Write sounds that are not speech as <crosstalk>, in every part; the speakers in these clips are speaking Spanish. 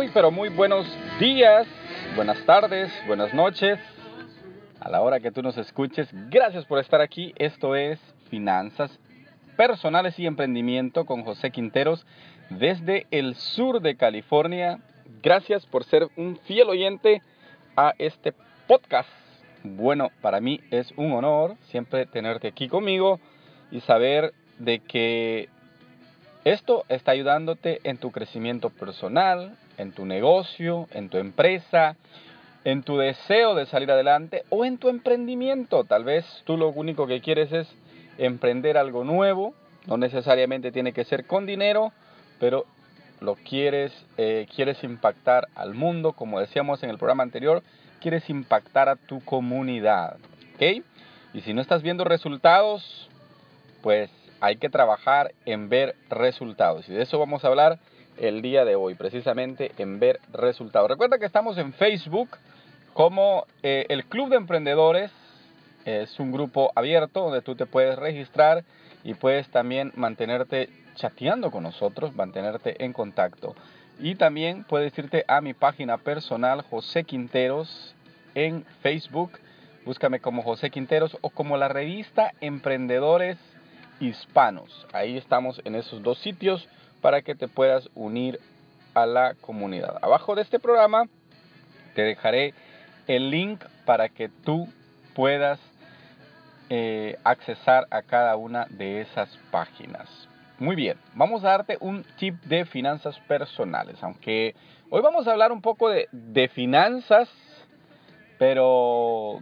Muy, pero muy buenos días, buenas tardes, buenas noches. A la hora que tú nos escuches, gracias por estar aquí. Esto es Finanzas Personales y Emprendimiento con José Quinteros desde el sur de California. Gracias por ser un fiel oyente a este podcast. Bueno, para mí es un honor siempre tenerte aquí conmigo y saber de que esto está ayudándote en tu crecimiento personal, en tu negocio, en tu empresa, en tu deseo de salir adelante o en tu emprendimiento. Tal vez tú lo único que quieres es emprender algo nuevo, no necesariamente tiene que ser con dinero, pero lo quieres, eh, quieres impactar al mundo, como decíamos en el programa anterior, quieres impactar a tu comunidad. ¿Ok? Y si no estás viendo resultados, pues hay que trabajar en ver resultados. Y de eso vamos a hablar el día de hoy, precisamente en ver resultados. Recuerda que estamos en Facebook como eh, el Club de Emprendedores. Es un grupo abierto donde tú te puedes registrar y puedes también mantenerte chateando con nosotros, mantenerte en contacto. Y también puedes irte a mi página personal, José Quinteros, en Facebook. Búscame como José Quinteros o como la revista Emprendedores Hispanos. Ahí estamos en esos dos sitios para que te puedas unir a la comunidad. Abajo de este programa te dejaré el link para que tú puedas eh, accesar a cada una de esas páginas. Muy bien, vamos a darte un tip de finanzas personales, aunque hoy vamos a hablar un poco de, de finanzas, pero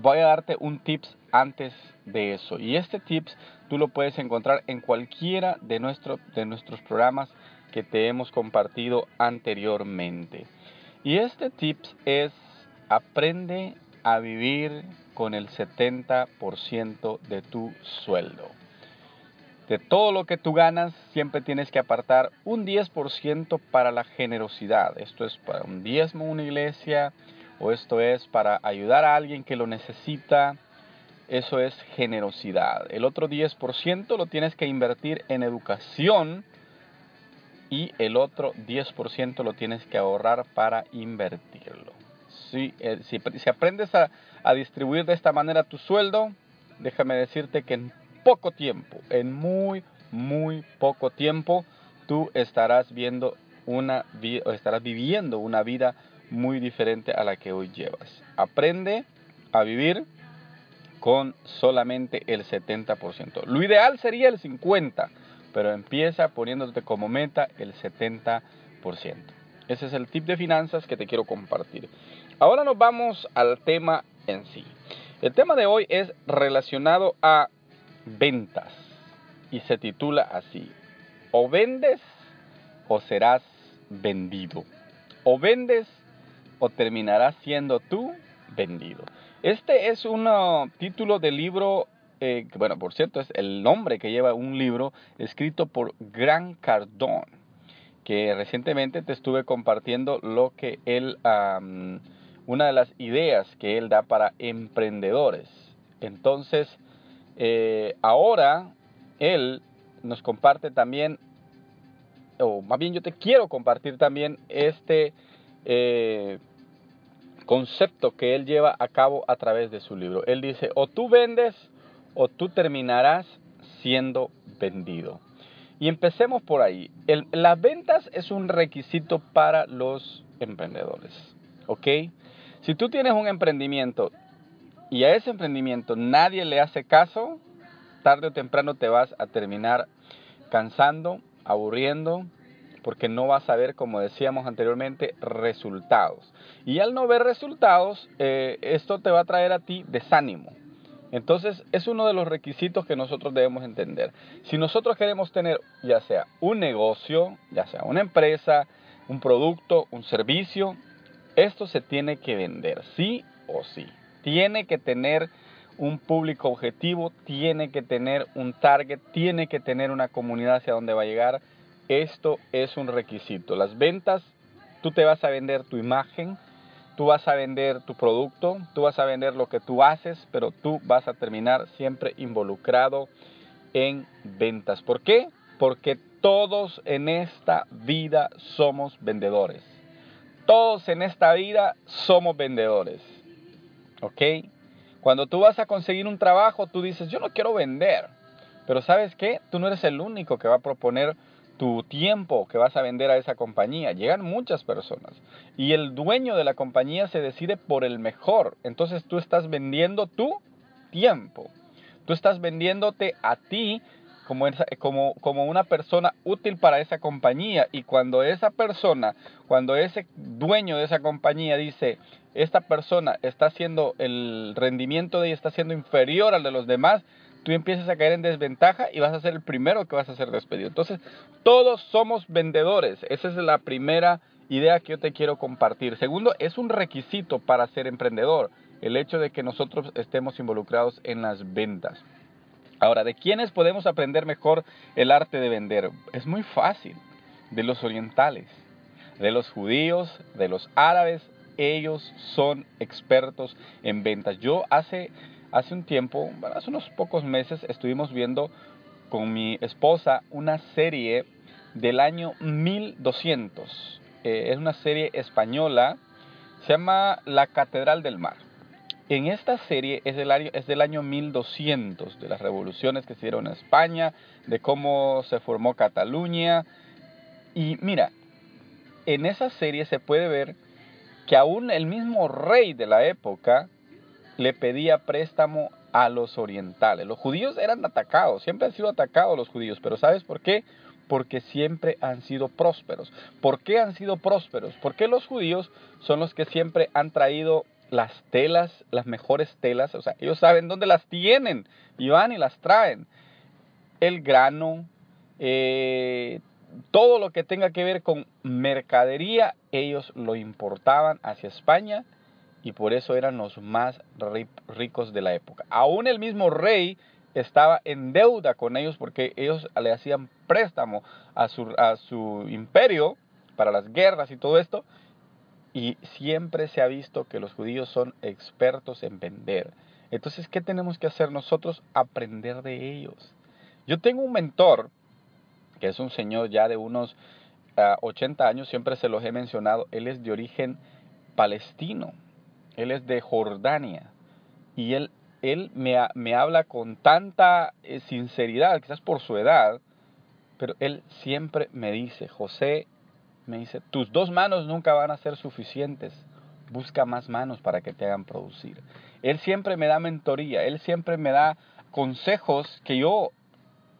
voy a darte un tips antes de eso. Y este tips tú lo puedes encontrar en cualquiera de, de nuestros programas que te hemos compartido anteriormente. Y este tips es aprende a vivir con el 70% de tu sueldo. De todo lo que tú ganas, siempre tienes que apartar un 10% para la generosidad. Esto es para un diezmo, una iglesia, o esto es para ayudar a alguien que lo necesita, eso es generosidad. El otro 10% lo tienes que invertir en educación y el otro 10% lo tienes que ahorrar para invertirlo. Si, eh, si, aprendes a, a distribuir de esta manera tu sueldo, déjame decirte que en poco tiempo, en muy, muy poco tiempo, tú estarás viendo una estarás viviendo una vida muy diferente a la que hoy llevas. Aprende a vivir con solamente el 70%. Lo ideal sería el 50%, pero empieza poniéndote como meta el 70%. Ese es el tip de finanzas que te quiero compartir. Ahora nos vamos al tema en sí. El tema de hoy es relacionado a ventas y se titula así. O vendes o serás vendido. O vendes o terminarás siendo tú vendido. Este es un uh, título de libro, eh, bueno, por cierto, es el nombre que lleva un libro escrito por Gran Cardón, que recientemente te estuve compartiendo lo que él, una de las ideas que él da para emprendedores. Entonces, eh, ahora él nos comparte también, o más bien yo te quiero compartir también este eh, concepto que él lleva a cabo a través de su libro. Él dice, o tú vendes o tú terminarás siendo vendido. Y empecemos por ahí. las ventas es un requisito para los emprendedores. ¿Ok? Si tú tienes un emprendimiento y a ese emprendimiento nadie le hace caso, tarde o temprano te vas a terminar cansando, aburriendo, porque no vas a ver, como decíamos anteriormente, resultados. Y al no ver resultados, eh, esto te va a traer a ti desánimo. Entonces es uno de los requisitos que nosotros debemos entender. Si nosotros queremos tener ya sea un negocio, ya sea una empresa, un producto, un servicio, esto se tiene que vender, sí o sí. Tiene que tener un público objetivo, tiene que tener un target, tiene que tener una comunidad hacia donde va a llegar. Esto es un requisito. Las ventas, tú te vas a vender tu imagen, tú vas a vender tu producto, tú vas a vender lo que tú haces, pero tú vas a terminar siempre involucrado en ventas. ¿Por qué? Porque todos en esta vida somos vendedores. Todos en esta vida somos vendedores. ¿Ok? Cuando tú vas a conseguir un trabajo, tú dices, yo no quiero vender. Pero sabes qué? Tú no eres el único que va a proponer tu tiempo que vas a vender a esa compañía. Llegan muchas personas. Y el dueño de la compañía se decide por el mejor. Entonces tú estás vendiendo tu tiempo. Tú estás vendiéndote a ti como, como, como una persona útil para esa compañía. Y cuando esa persona, cuando ese dueño de esa compañía dice, esta persona está haciendo el rendimiento de ella está siendo inferior al de los demás, tú empiezas a caer en desventaja y vas a ser el primero que vas a ser despedido. Entonces, todos somos vendedores. Esa es la primera idea que yo te quiero compartir. Segundo, es un requisito para ser emprendedor el hecho de que nosotros estemos involucrados en las ventas. Ahora, ¿de quiénes podemos aprender mejor el arte de vender? Es muy fácil. De los orientales, de los judíos, de los árabes. Ellos son expertos en ventas. Yo hace, hace un tiempo, hace unos pocos meses, estuvimos viendo con mi esposa una serie del año 1200. Eh, es una serie española. Se llama La Catedral del Mar. En esta serie es del, año, es del año 1200, de las revoluciones que se dieron en España, de cómo se formó Cataluña. Y mira, en esa serie se puede ver que aún el mismo rey de la época le pedía préstamo a los orientales. Los judíos eran atacados, siempre han sido atacados los judíos, pero ¿sabes por qué? Porque siempre han sido prósperos. ¿Por qué han sido prósperos? Porque los judíos son los que siempre han traído las telas, las mejores telas, o sea, ellos saben dónde las tienen y van y las traen. El grano, eh, todo lo que tenga que ver con mercadería, ellos lo importaban hacia España y por eso eran los más ricos de la época. Aún el mismo rey estaba en deuda con ellos porque ellos le hacían préstamo a su, a su imperio para las guerras y todo esto y siempre se ha visto que los judíos son expertos en vender. Entonces, ¿qué tenemos que hacer nosotros? Aprender de ellos. Yo tengo un mentor, que es un señor ya de unos 80 ah, años, siempre se los he mencionado, él es de origen palestino, él es de Jordania, y él, él me, me habla con tanta eh, sinceridad, quizás por su edad, pero él siempre me dice, José, me dice, tus dos manos nunca van a ser suficientes, busca más manos para que te hagan producir. Él siempre me da mentoría, él siempre me da consejos que yo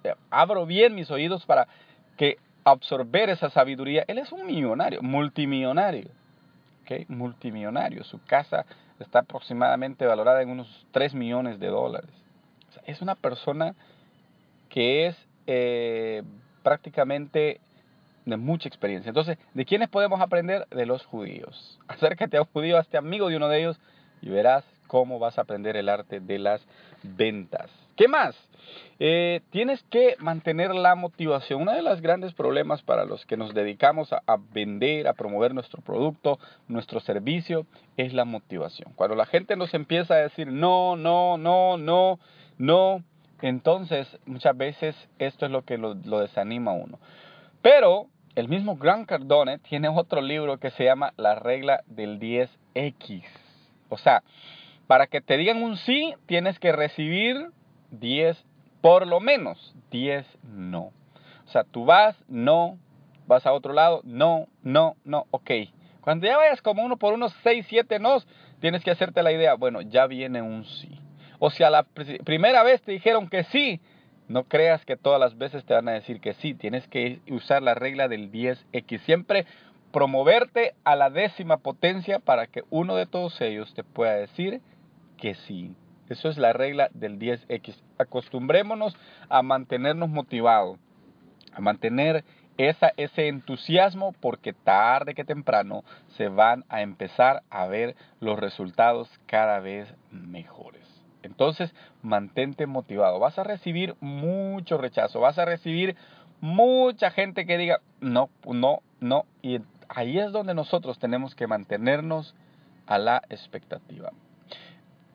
eh, abro bien mis oídos para que absorber esa sabiduría. Él es un millonario, multimillonario, multimillonario. Su casa está aproximadamente valorada en unos 3 millones de dólares. es una persona que es eh, prácticamente de mucha experiencia. Entonces, ¿de quiénes podemos aprender? De los judíos. <laughs> Acércate a un judío, hazte amigo de uno de ellos y verás cómo vas a aprender el arte de las ventas. ¿Qué más? Eh, tienes que mantener la motivación. Uno de los grandes problemas para los que nos dedicamos a, vender, a promover nuestro producto, nuestro servicio, es la motivación. Cuando la gente nos empieza a decir no, no, no, no, no, entonces muchas veces esto es lo que lo, lo desanima a uno. Pero el mismo Grant Cardone tiene otro libro que se llama La regla del 10X. O sea, para que te digan un sí, tienes que recibir 10, por lo menos 10 no. O sea, tú vas, no, vas a otro lado, no, no, no, ok. Cuando ya vayas como uno por unos 6, 7 no, tienes que hacerte la idea, bueno, ya viene un sí. O sea, la primera vez te dijeron que sí, No creas que todas las veces te van a decir que sí, tienes que usar la regla del 10X. Siempre promoverte a la décima potencia para que uno de todos ellos te pueda decir que sí. Eso es la regla del 10X. Acostumbrémonos a mantenernos motivados, a mantener ese entusiasmo porque tarde que temprano se van a empezar a ver los resultados cada vez mejores. Entonces, mantente motivado. Vas a recibir mucho rechazo, vas a recibir mucha gente que diga, no, no, no. Y ahí es donde nosotros tenemos que mantenernos a la expectativa.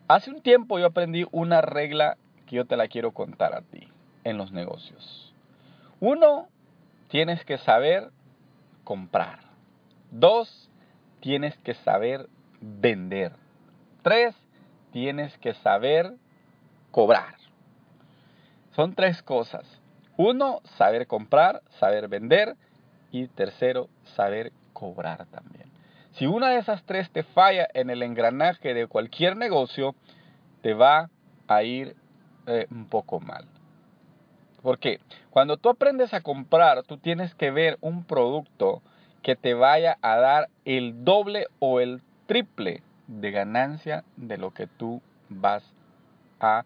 Hace un tiempo yo aprendí una regla que yo te la quiero contar a ti en los negocios. Uno, tienes que saber comprar. Dos, tienes que saber vender. Tres, tienes que saber cobrar. Son tres cosas. Uno, saber comprar, saber vender. Y tercero, saber cobrar también. Si una de esas tres te falla en el engranaje de cualquier negocio, te va a ir eh, un poco mal. Porque cuando tú aprendes a comprar, tú tienes que ver un producto que te vaya a dar el doble o el triple de ganancia de lo que tú vas a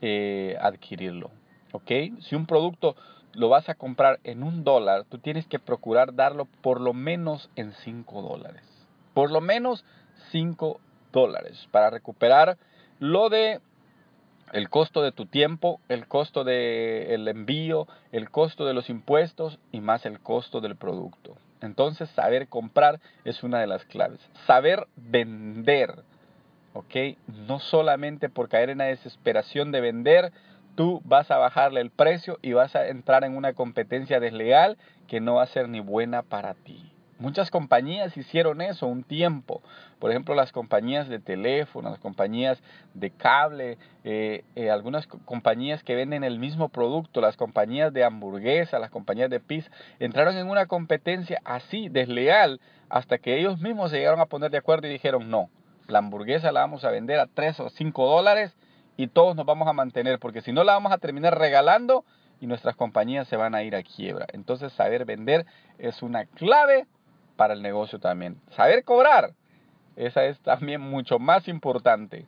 eh, adquirirlo. ¿Ok? Si un producto lo vas a comprar en un dólar, tú tienes que procurar darlo por lo menos en 5 dólares. Por lo menos 5 dólares para recuperar lo de el costo de tu tiempo, el costo del envío, el costo de los impuestos y más el costo del producto. Entonces, saber comprar es una de las claves. Saber vender, ¿ok? No solamente por caer en la desesperación de vender, tú vas a bajarle el precio y vas a entrar en una competencia desleal que no va a ser ni buena para ti. Muchas compañías hicieron eso un tiempo. Por ejemplo, las compañías de teléfono, las compañías de cable, eh, eh, algunas compañías que venden el mismo producto, las compañías de hamburguesa, las compañías de pizza, entraron en una competencia así, desleal, hasta que ellos mismos se llegaron a poner de acuerdo y dijeron, no, la hamburguesa la vamos a vender a 3 o 5 dólares y todos nos vamos a mantener, porque si no la vamos a terminar regalando y nuestras compañías se van a ir a quiebra. Entonces, saber vender es una clave para el negocio también. Saber cobrar, esa es también mucho más importante.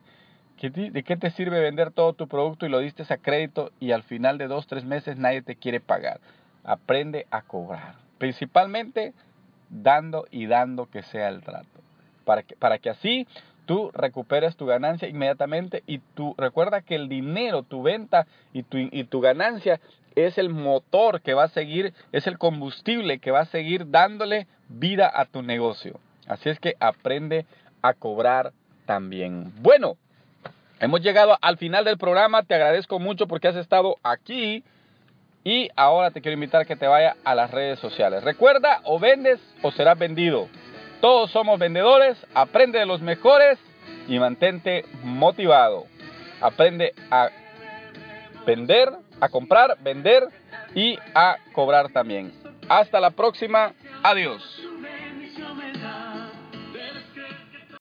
¿De qué te sirve vender todo tu producto y lo diste a crédito y al final de dos, tres meses nadie te quiere pagar? Aprende a cobrar. Principalmente dando y dando que sea el trato. Para que, para que así tú recuperes tu ganancia inmediatamente y tú recuerda que el dinero, tu venta y tu, y tu ganancia es el motor que va a seguir, es el combustible que va a seguir dándole vida a tu negocio. Así es que aprende a cobrar también. Bueno, hemos llegado al final del programa. Te agradezco mucho porque has estado aquí. Y ahora te quiero invitar a que te vaya a las redes sociales. Recuerda, o vendes o serás vendido. Todos somos vendedores. Aprende de los mejores y mantente motivado. Aprende a vender, a comprar, vender y a cobrar también. Hasta la próxima. Adiós.